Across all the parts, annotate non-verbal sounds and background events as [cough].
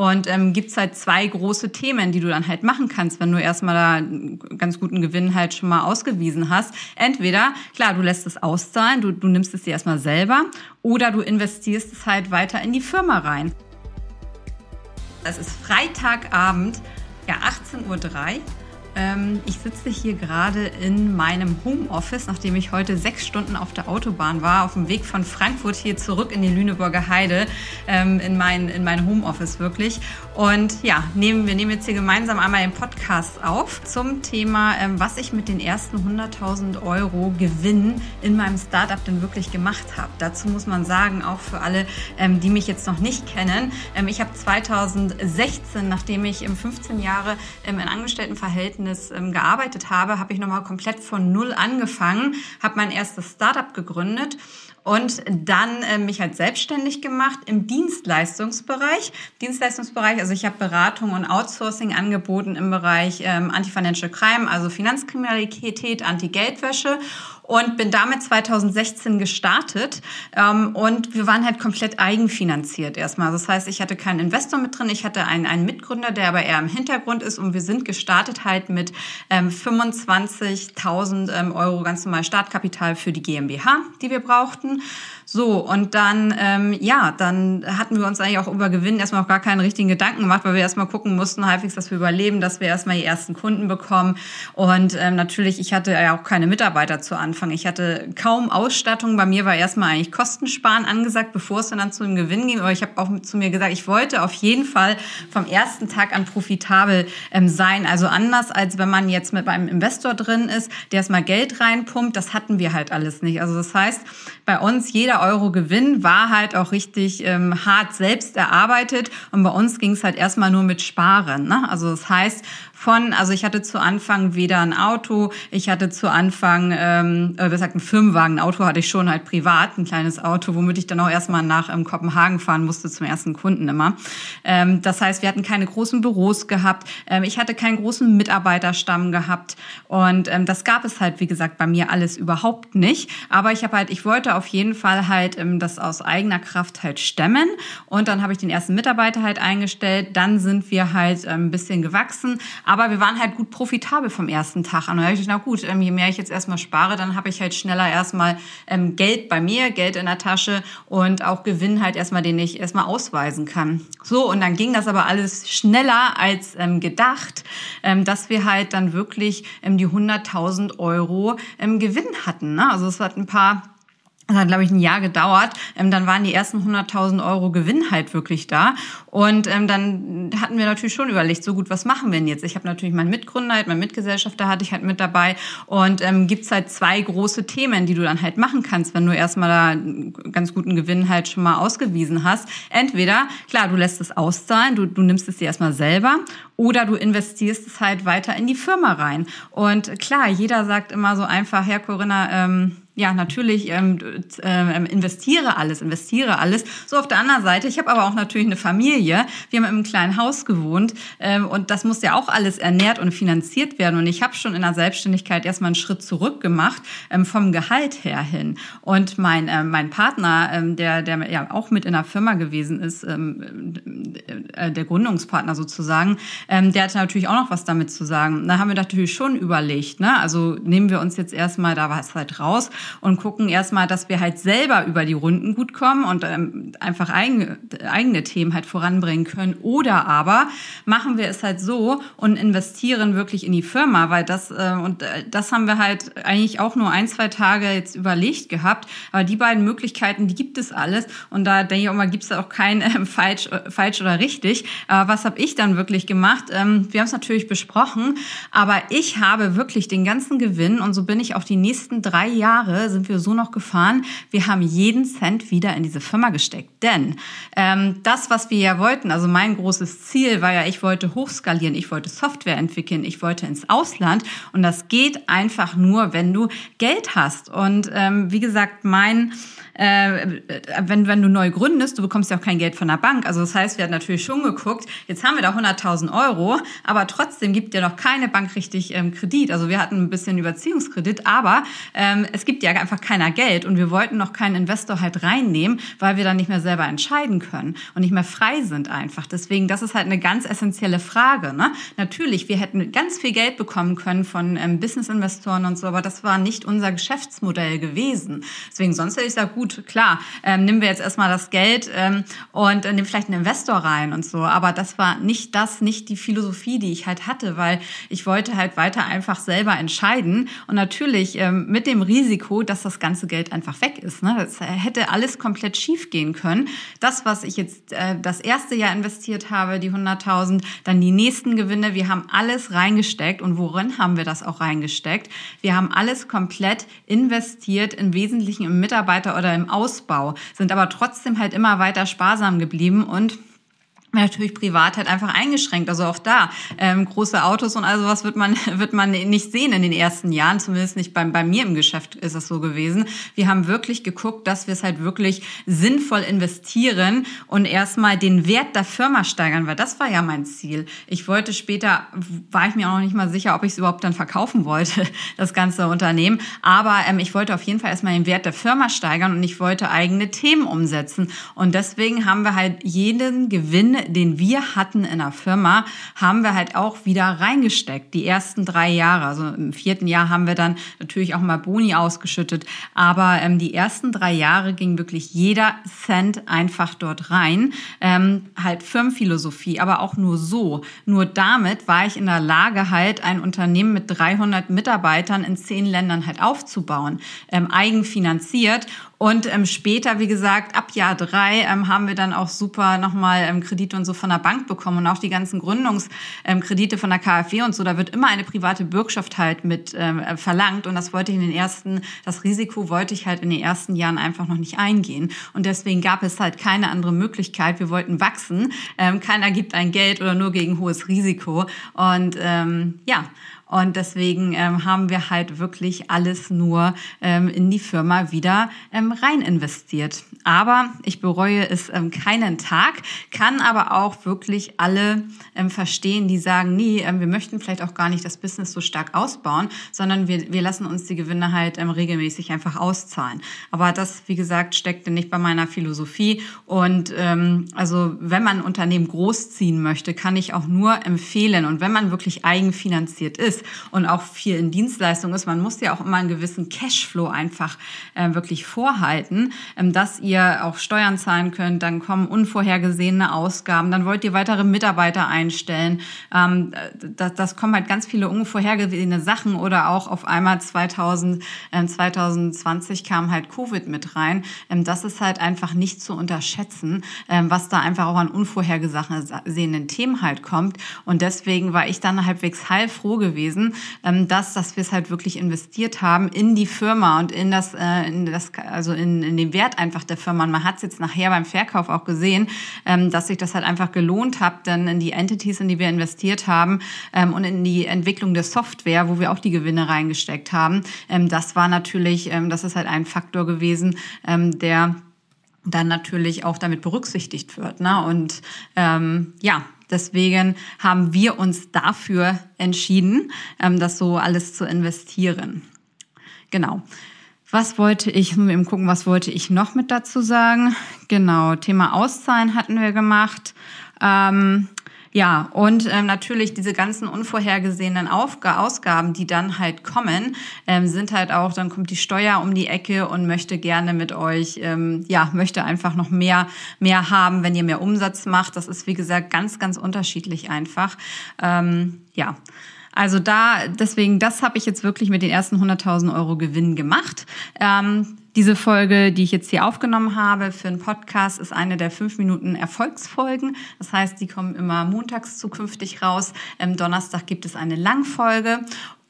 Und ähm, gibt halt zwei große Themen, die du dann halt machen kannst, wenn du erstmal da einen ganz guten Gewinn halt schon mal ausgewiesen hast. Entweder, klar, du lässt es auszahlen, du, du nimmst es dir erstmal selber oder du investierst es halt weiter in die Firma rein. Es ist Freitagabend, ja 18.03 Uhr ich sitze hier gerade in meinem Homeoffice, nachdem ich heute sechs Stunden auf der Autobahn war, auf dem Weg von Frankfurt hier zurück in die Lüneburger Heide, ähm, in, mein, in mein Homeoffice wirklich. Und ja, nehmen, wir nehmen jetzt hier gemeinsam einmal den Podcast auf zum Thema, ähm, was ich mit den ersten 100.000 Euro Gewinn in meinem Startup denn wirklich gemacht habe. Dazu muss man sagen, auch für alle, ähm, die mich jetzt noch nicht kennen, ähm, ich habe 2016, nachdem ich im 15 Jahre ähm, in Angestelltenverhältnis Fitness ähm, gearbeitet habe, habe ich nochmal komplett von Null angefangen, habe mein erstes Startup gegründet und dann äh, mich halt selbstständig gemacht im Dienstleistungsbereich. Dienstleistungsbereich, also ich habe Beratung und Outsourcing angeboten im Bereich ähm, Anti-Financial Crime, also Finanzkriminalität, Anti-Geldwäsche und bin damit 2016 gestartet. Ähm, und wir waren halt komplett eigenfinanziert erstmal. Das heißt, ich hatte keinen Investor mit drin, ich hatte einen, einen Mitgründer, der aber eher im Hintergrund ist und wir sind gestartet halt mit ähm, 25.000 ähm, Euro ganz normal Startkapital für die GmbH, die wir brauchten. Monaten So, und dann, ähm, ja, dann hatten wir uns eigentlich auch über Gewinn erstmal auch gar keinen richtigen Gedanken gemacht, weil wir erstmal gucken mussten, halbwegs, dass wir überleben, dass wir erstmal die ersten Kunden bekommen. Und ähm, natürlich, ich hatte ja auch keine Mitarbeiter zu Anfang. Ich hatte kaum Ausstattung. Bei mir war erstmal eigentlich Kostensparen angesagt, bevor es dann zu einem Gewinn ging. Aber ich habe auch zu mir gesagt, ich wollte auf jeden Fall vom ersten Tag an profitabel ähm, sein. Also anders, als wenn man jetzt mit einem Investor drin ist, der erstmal Geld reinpumpt. Das hatten wir halt alles nicht. Also das heißt, bei uns jeder Euro Gewinn war halt auch richtig ähm, hart selbst erarbeitet und bei uns ging es halt erstmal nur mit Sparen. Ne? Also das heißt, von, also ich hatte zu Anfang weder ein Auto, ich hatte zu Anfang, ähm, äh, gesagt, ein Firmenwagen, ein Auto hatte ich schon halt privat, ein kleines Auto, womit ich dann auch erstmal nach ähm, Kopenhagen fahren musste zum ersten Kunden immer. Ähm, das heißt, wir hatten keine großen Büros gehabt, ähm, ich hatte keinen großen Mitarbeiterstamm gehabt und ähm, das gab es halt, wie gesagt, bei mir alles überhaupt nicht. Aber ich habe halt, ich wollte auf jeden Fall halt ähm, das aus eigener Kraft halt stemmen und dann habe ich den ersten Mitarbeiter halt eingestellt, dann sind wir halt ähm, ein bisschen gewachsen, aber wir waren halt gut profitabel vom ersten Tag an. Und da habe ich gedacht, na gut, ähm, je mehr ich jetzt erstmal spare, dann habe ich halt schneller erstmal ähm, Geld bei mir, Geld in der Tasche und auch Gewinn halt erstmal, den ich erstmal ausweisen kann. So, und dann ging das aber alles schneller als ähm, gedacht, dass wir halt dann wirklich die 100.000 Euro Gewinn hatten. Ne? Also es hat ein paar das hat, glaube ich, ein Jahr gedauert. Ähm, dann waren die ersten 100.000 Euro Gewinn halt wirklich da. Und ähm, dann hatten wir natürlich schon überlegt, so gut, was machen wir denn jetzt? Ich habe natürlich meinen Mitgründer, halt, meinen Mitgesellschafter hatte ich halt mit dabei. Und ähm, gibt halt zwei große Themen, die du dann halt machen kannst, wenn du erstmal da einen ganz guten Gewinn halt schon mal ausgewiesen hast. Entweder, klar, du lässt es auszahlen, du, du nimmst es dir erstmal selber oder du investierst es halt weiter in die Firma rein. Und klar, jeder sagt immer so einfach, Herr Corinna, ähm, ja, natürlich ähm, äh, investiere alles, investiere alles. So auf der anderen Seite, ich habe aber auch natürlich eine Familie. Wir haben einem kleinen Haus gewohnt ähm, und das muss ja auch alles ernährt und finanziert werden. Und ich habe schon in der Selbstständigkeit erstmal einen Schritt zurück gemacht ähm, vom Gehalt her hin. Und mein, äh, mein Partner, ähm, der, der ja auch mit in der Firma gewesen ist, ähm, äh, der Gründungspartner sozusagen, ähm, der hatte natürlich auch noch was damit zu sagen. Da haben wir natürlich schon überlegt, ne? Also nehmen wir uns jetzt erstmal da was halt raus und gucken erstmal, dass wir halt selber über die Runden gut kommen und ähm, einfach eigene, eigene Themen halt voranbringen können. Oder aber machen wir es halt so und investieren wirklich in die Firma, weil das, äh, und äh, das haben wir halt eigentlich auch nur ein, zwei Tage jetzt überlegt gehabt. Aber die beiden Möglichkeiten, die gibt es alles. Und da denke ich auch mal, gibt es auch kein [laughs] äh, falsch, falsch oder richtig. Aber was habe ich dann wirklich gemacht? Ähm, wir haben es natürlich besprochen, aber ich habe wirklich den ganzen Gewinn und so bin ich auch die nächsten drei Jahre sind wir so noch gefahren. Wir haben jeden Cent wieder in diese Firma gesteckt. Denn ähm, das, was wir ja wollten, also mein großes Ziel war ja, ich wollte hochskalieren, ich wollte Software entwickeln, ich wollte ins Ausland. Und das geht einfach nur, wenn du Geld hast. Und ähm, wie gesagt, mein äh, wenn, wenn du neu gründest, du bekommst ja auch kein Geld von der Bank. Also das heißt, wir hatten natürlich schon geguckt, jetzt haben wir da 100.000 Euro, aber trotzdem gibt ja noch keine Bank richtig ähm, Kredit. Also wir hatten ein bisschen Überziehungskredit, aber ähm, es gibt ja einfach keiner Geld und wir wollten noch keinen Investor halt reinnehmen, weil wir dann nicht mehr selber entscheiden können und nicht mehr frei sind einfach. Deswegen, das ist halt eine ganz essentielle Frage. Ne? Natürlich, wir hätten ganz viel Geld bekommen können von ähm, Business-Investoren und so, aber das war nicht unser Geschäftsmodell gewesen. Deswegen, sonst hätte ich gesagt, gut, klar, ähm, nehmen wir jetzt erstmal das Geld ähm, und äh, nehmen vielleicht einen Investor rein und so. Aber das war nicht das, nicht die Philosophie, die ich halt hatte, weil ich wollte halt weiter einfach selber entscheiden und natürlich ähm, mit dem Risiko, dass das ganze Geld einfach weg ist. Ne? Das hätte alles komplett schief gehen können. Das, was ich jetzt äh, das erste Jahr investiert habe, die 100.000, dann die nächsten Gewinne, wir haben alles reingesteckt. Und worin haben wir das auch reingesteckt? Wir haben alles komplett investiert, im Wesentlichen im Mitarbeiter oder im Ausbau, sind aber trotzdem halt immer weiter sparsam geblieben und natürlich privat halt einfach eingeschränkt. Also auch da ähm, große Autos und also was wird man [laughs] wird man nicht sehen in den ersten Jahren. Zumindest nicht bei, bei mir im Geschäft ist es so gewesen. Wir haben wirklich geguckt, dass wir es halt wirklich sinnvoll investieren und erstmal den Wert der Firma steigern, weil das war ja mein Ziel. Ich wollte später war ich mir auch noch nicht mal sicher, ob ich es überhaupt dann verkaufen wollte, [laughs] das ganze Unternehmen. Aber ähm, ich wollte auf jeden Fall erstmal den Wert der Firma steigern und ich wollte eigene Themen umsetzen. Und deswegen haben wir halt jeden Gewinn den wir hatten in der Firma, haben wir halt auch wieder reingesteckt. Die ersten drei Jahre. Also im vierten Jahr haben wir dann natürlich auch mal Boni ausgeschüttet. Aber ähm, die ersten drei Jahre ging wirklich jeder Cent einfach dort rein. Ähm, halt Firmenphilosophie, aber auch nur so. Nur damit war ich in der Lage, halt ein Unternehmen mit 300 Mitarbeitern in zehn Ländern halt aufzubauen. Ähm, eigenfinanziert und ähm, später, wie gesagt, ab Jahr drei ähm, haben wir dann auch super nochmal ähm, Kredite und so von der Bank bekommen und auch die ganzen Gründungskredite von der KfW und so. Da wird immer eine private Bürgschaft halt mit ähm, verlangt und das wollte ich in den ersten, das Risiko wollte ich halt in den ersten Jahren einfach noch nicht eingehen und deswegen gab es halt keine andere Möglichkeit. Wir wollten wachsen. Ähm, keiner gibt ein Geld oder nur gegen hohes Risiko und ähm, ja. Und deswegen ähm, haben wir halt wirklich alles nur ähm, in die Firma wieder ähm, rein investiert. Aber ich bereue es ähm, keinen Tag, kann aber auch wirklich alle ähm, verstehen, die sagen, nee, ähm, wir möchten vielleicht auch gar nicht das Business so stark ausbauen, sondern wir, wir lassen uns die Gewinne halt ähm, regelmäßig einfach auszahlen. Aber das, wie gesagt, steckte nicht bei meiner Philosophie. Und ähm, also wenn man Unternehmen großziehen möchte, kann ich auch nur empfehlen. Und wenn man wirklich eigenfinanziert ist, und auch viel in Dienstleistung ist, man muss ja auch immer einen gewissen Cashflow einfach äh, wirklich vorhalten, ähm, dass ihr auch Steuern zahlen könnt, dann kommen unvorhergesehene Ausgaben, dann wollt ihr weitere Mitarbeiter einstellen. Ähm, das, das kommen halt ganz viele unvorhergesehene Sachen oder auch auf einmal 2000, äh, 2020 kam halt Covid mit rein. Ähm, das ist halt einfach nicht zu unterschätzen, ähm, was da einfach auch an unvorhergesehenen Themen halt kommt. Und deswegen war ich dann halbwegs heilfroh gewesen, gewesen, ähm, dass, dass wir es halt wirklich investiert haben in die Firma und in das, äh, in das also in, in den Wert einfach der Firma. Und man hat es jetzt nachher beim Verkauf auch gesehen, ähm, dass sich das halt einfach gelohnt hat, dann in die Entities, in die wir investiert haben ähm, und in die Entwicklung der Software, wo wir auch die Gewinne reingesteckt haben. Ähm, das war natürlich, ähm, das ist halt ein Faktor gewesen, ähm, der dann natürlich auch damit berücksichtigt wird. Ne? Und ähm, ja, Deswegen haben wir uns dafür entschieden, ähm, das so alles zu investieren. Genau. Was wollte ich, eben gucken, was wollte ich noch mit dazu sagen? Genau, Thema Auszahlen hatten wir gemacht. Ähm, ja, und ähm, natürlich diese ganzen unvorhergesehenen Aufga Ausgaben, die dann halt kommen, ähm, sind halt auch, dann kommt die Steuer um die Ecke und möchte gerne mit euch, ähm, ja, möchte einfach noch mehr, mehr haben, wenn ihr mehr Umsatz macht. Das ist, wie gesagt, ganz, ganz unterschiedlich einfach. Ähm, ja. Also da, deswegen, das habe ich jetzt wirklich mit den ersten 100.000 Euro Gewinn gemacht. Ähm, diese Folge, die ich jetzt hier aufgenommen habe für einen Podcast, ist eine der fünf Minuten Erfolgsfolgen. Das heißt, die kommen immer montags zukünftig raus. Am Donnerstag gibt es eine Langfolge.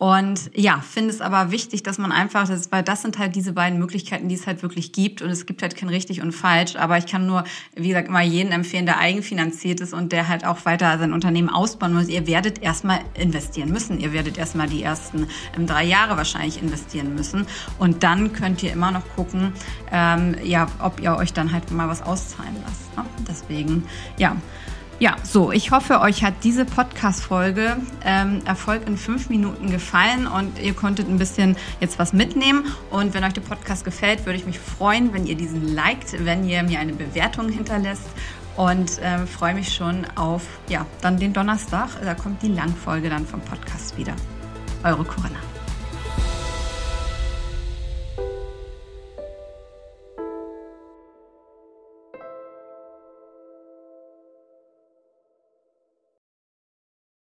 Und ja, finde es aber wichtig, dass man einfach, das, weil das sind halt diese beiden Möglichkeiten, die es halt wirklich gibt. Und es gibt halt kein richtig und falsch. Aber ich kann nur, wie gesagt, immer jeden empfehlen, der eigenfinanziert ist und der halt auch weiter sein Unternehmen ausbauen muss. Ihr werdet erstmal investieren müssen. Ihr werdet erstmal die ersten ähm, drei Jahre wahrscheinlich investieren müssen. Und dann könnt ihr immer noch gucken, ähm, ja, ob ihr euch dann halt mal was auszahlen lasst. Ne? Deswegen, ja. Ja, so, ich hoffe, euch hat diese Podcast-Folge ähm, Erfolg in fünf Minuten gefallen und ihr konntet ein bisschen jetzt was mitnehmen. Und wenn euch der Podcast gefällt, würde ich mich freuen, wenn ihr diesen liked, wenn ihr mir eine Bewertung hinterlässt und äh, freue mich schon auf ja, dann den Donnerstag. Da kommt die Langfolge dann vom Podcast wieder. Eure Corinna.